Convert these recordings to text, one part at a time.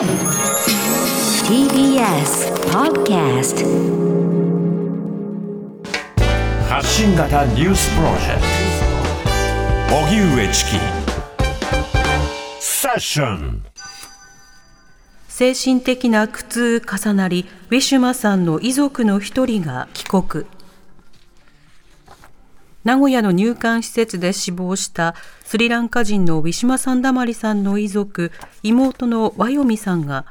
TBS Podcast 発信型ニュースプロジェクト。荻上チキ。セッション。精神的な苦痛重なり、ウィシュマさんの遺族の一人が帰国。名古屋の入管施設で死亡したスリランカ人のウィシュマ・サンダマリさんの遺族、妹のワヨミさんが、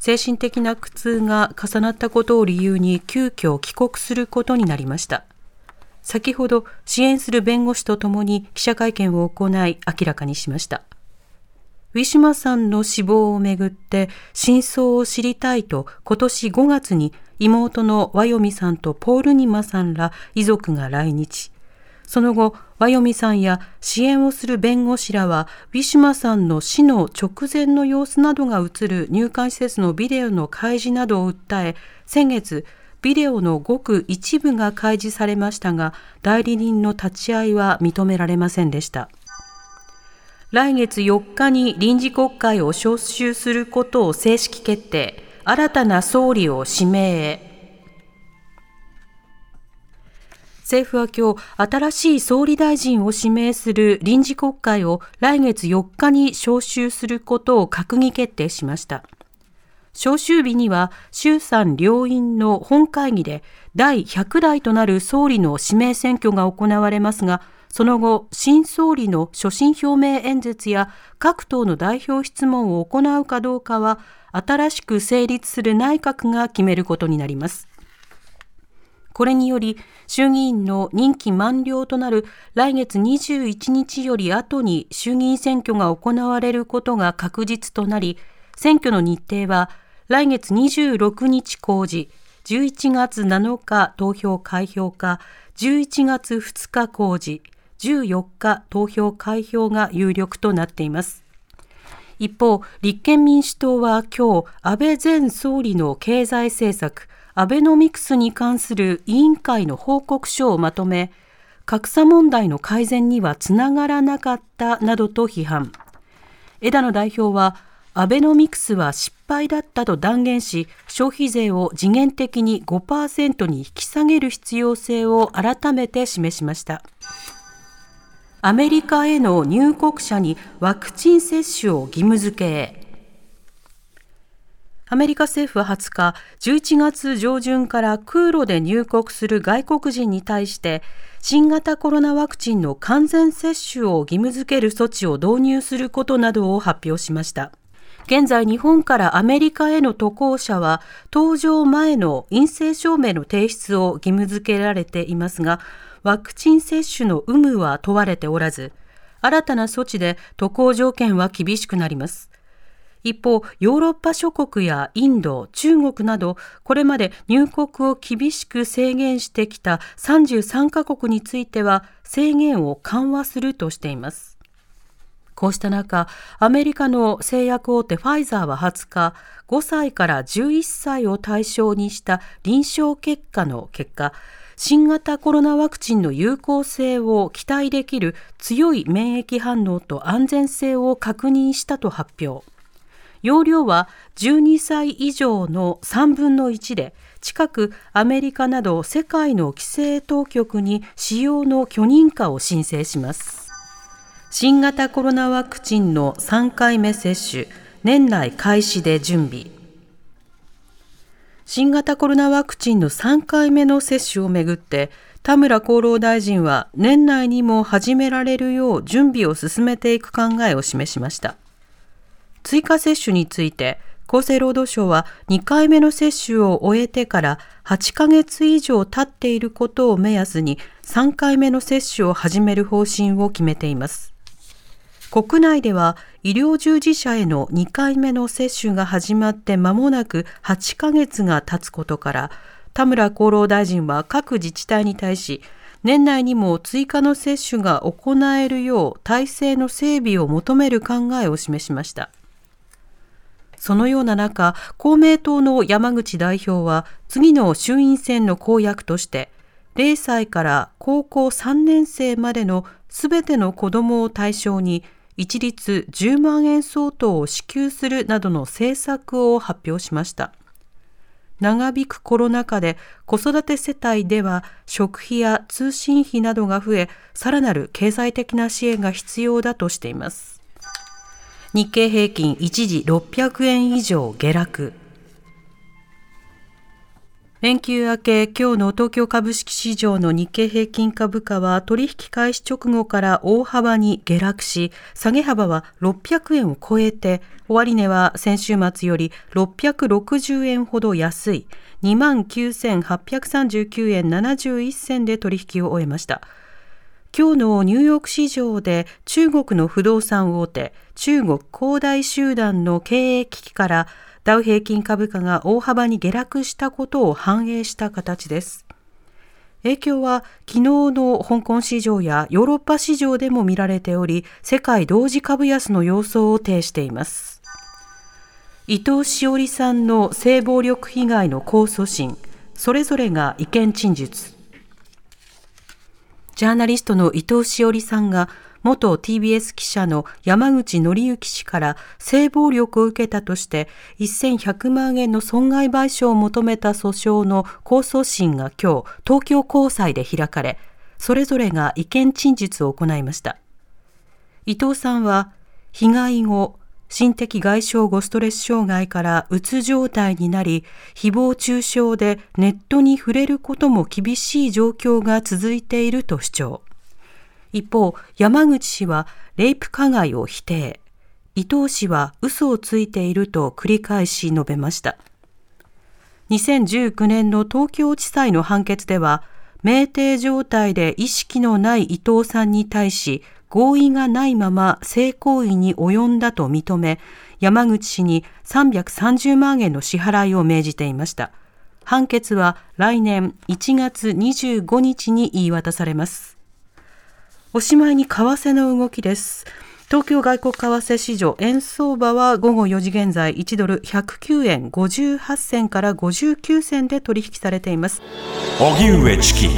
精神的な苦痛が重なったことを理由に急遽帰国することになりました。先ほど支援する弁護士とともに記者会見を行い明らかにしました。ウィシュマさんの死亡をめぐって真相を知りたいと今年5月に妹のワヨミさんとポールニマさんら遺族が来日。その後、ワヨミさんや支援をする弁護士らは、ウィシュマさんの死の直前の様子などが映る入管施設のビデオの開示などを訴え、先月、ビデオのごく一部が開示されましたが、代理人の立ち会いは認められませんでした。来月4日に臨時国会を招集することを正式決定、新たな総理を指名へ。政府は今日、新しい総理大臣を指名する臨時国会を来月4日に召集することを閣議決定しました。召集日には衆参両院の本会議で第100代となる総理の指名選挙が行われますが、その後、新総理の所信表明演説や各党の代表質問を行うかどうかは、新しく成立する内閣が決めることになります。これにより、衆議院の任期満了となる来月21日より後に衆議院選挙が行われることが確実となり、選挙の日程は来月26日公示、11月7日投票開票か、11月2日公示、14日投票開票が有力となっています。一方、立憲民主党は今日、安倍前総理の経済政策、アベノミクスに関する委員会の報告書をまとめ、格差問題の改善にはつながらなかったなどと批判。枝野代表は、アベノミクスは失敗だったと断言し、消費税を次元的に5%に引き下げる必要性を改めて示しました。アメリカへの入国者にワクチン接種を義務付けアメリカ政府は20日、11月上旬から空路で入国する外国人に対して、新型コロナワクチンの完全接種を義務付ける措置を導入することなどを発表しました。現在日本からアメリカへの渡航者は搭乗前の陰性証明の提出を義務付けられていますがワクチン接種の有無は問われておらず新たな措置で渡航条件は厳しくなります一方、ヨーロッパ諸国やインド、中国など、これまで入国を厳しく制限してきた33カ国については制限を緩和するとしています。こうした中、アメリカの製薬大手ファイザーは20日、5歳から11歳を対象にした臨床結果の結果、新型コロナワクチンの有効性を期待できる強い免疫反応と安全性を確認したと発表。容量は12歳以上の3分の1で、近くアメリカなど世界の規制当局に使用の許認可を申請します。新型コロナワクチンの3回目接種、年内開始で準備。新型コロナワクチンの3回目の接種をめぐって、田村厚労大臣は年内にも始められるよう準備を進めていく考えを示しました。追加接種について厚生労働省は2回目の接種を終えてから8ヶ月以上経っていることを目安に3回目の接種を始める方針を決めています。国内では医療従事者への2回目の接種が始まって間もなく8ヶ月が経つことから田村厚労大臣は各自治体に対し年内にも追加の接種が行えるよう体制の整備を求める考えを示しました。そのような中、公明党の山口代表は次の衆院選の公約として、0歳から高校3年生までのすべての子どもを対象に一律10万円相当を支給するなどの政策を発表しました。長引くコロナ禍で子育て世帯では食費や通信費などが増えさらなる経済的な支援が必要だとしています。日経平均一時600円以上下落連休明け、今日の東京株式市場の日経平均株価は取引開始直後から大幅に下落し、下げ幅は600円を超えて、終値は先週末より660円ほど安い29,839円71銭で取引を終えました。今日のニューヨーク市場で中国の不動産大手、中国恒大集団の経営危機からダウ平均株価が大幅に下落したことを反映した形です。影響は昨日の香港市場やヨーロッパ市場でも見られており、世界同時株安の様相を呈しています。伊藤詩織さんの性暴力被害の控訴審、それぞれが意見陳述。ジャーナリストの伊藤詩織さんが元 TBS 記者の山口紀之氏から性暴力を受けたとして1100万円の損害賠償を求めた訴訟の控訴審が今日東京高裁で開かれそれぞれが意見陳述を行いました。伊藤さんは被害後心的外傷後ストレス障害からうつ状態になり、誹謗中傷でネットに触れることも厳しい状況が続いていると主張。一方、山口氏はレイプ加害を否定。伊藤氏は嘘をついていると繰り返し述べました。2019年の東京地裁の判決では、酩酊状態で意識のない伊藤さんに対し、合意がないまま性行為に及んだと認め、山口氏に330万円の支払いを命じていました。判決は来年1月25日に言い渡されます。おしまいに為替の動きです。東京外国為替市場円相場は午後4時現在1ドル109円58銭から59銭で取引されています。荻上チキ